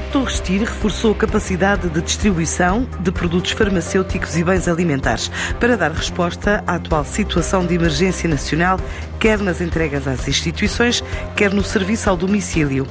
Torres Tir reforçou a capacidade de distribuição de produtos farmacêuticos e bens alimentares para dar resposta à atual situação de emergência nacional, quer nas entregas às instituições, quer no serviço ao domicílio.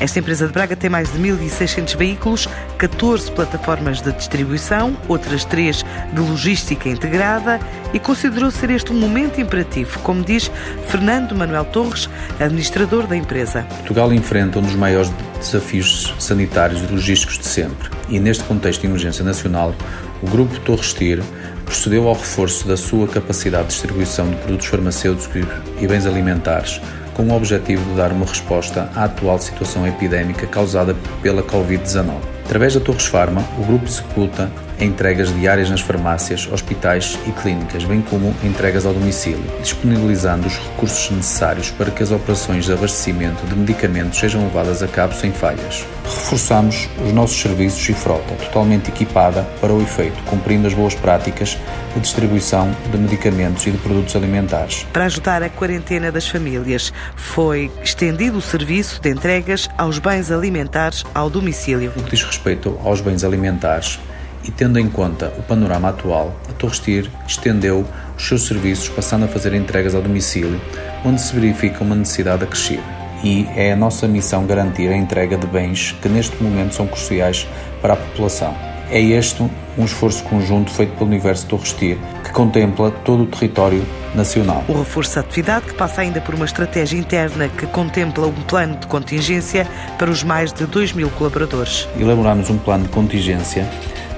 Esta empresa de Braga tem mais de 1.600 veículos, 14 plataformas de distribuição, outras três de logística integrada e considerou ser este um momento imperativo, como diz Fernando Manuel Torres, administrador da empresa. Portugal enfrenta um dos maiores desafios sanitários e logísticos de sempre e, neste contexto de emergência nacional, o Grupo Torres Tir procedeu ao reforço da sua capacidade de distribuição de produtos farmacêuticos e bens alimentares com o objetivo de dar uma resposta à atual situação epidémica causada pela Covid-19. Através da Torres Pharma, o grupo executa entregas diárias nas farmácias, hospitais e clínicas, bem como entregas ao domicílio, disponibilizando os recursos necessários para que as operações de abastecimento de medicamentos sejam levadas a cabo sem falhas. Reforçamos os nossos serviços e frota, totalmente equipada para o efeito, cumprindo as boas práticas de distribuição de medicamentos e de produtos alimentares. Para ajudar a quarentena das famílias, foi estendido o serviço de entregas aos bens alimentares ao domicílio. O que diz respeito aos bens alimentares, e tendo em conta o panorama atual, a Torres Tir estendeu os seus serviços passando a fazer entregas ao domicílio, onde se verifica uma necessidade acrescida. E é a nossa missão garantir a entrega de bens que neste momento são cruciais para a população. É este um esforço conjunto feito pelo Universo Torres Tir, que contempla todo o território nacional. O reforço da atividade que passa ainda por uma estratégia interna que contempla um plano de contingência para os mais de 2 mil colaboradores. Elaboramos um plano de contingência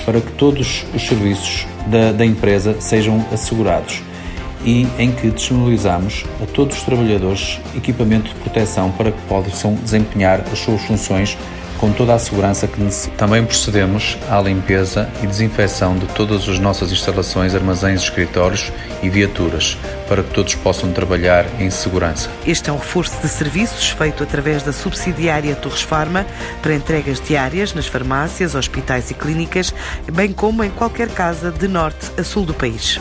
para que todos os serviços da, da empresa sejam assegurados e em que disponibilizamos a todos os trabalhadores equipamento de proteção para que possam desempenhar as suas funções com toda a segurança que necessitam. Também procedemos à limpeza e desinfecção de todas as nossas instalações, armazéns, escritórios e viaturas, para que todos possam trabalhar em segurança. Este é um reforço de serviços feito através da subsidiária Torres Farma para entregas diárias nas farmácias, hospitais e clínicas, bem como em qualquer casa de norte a sul do país.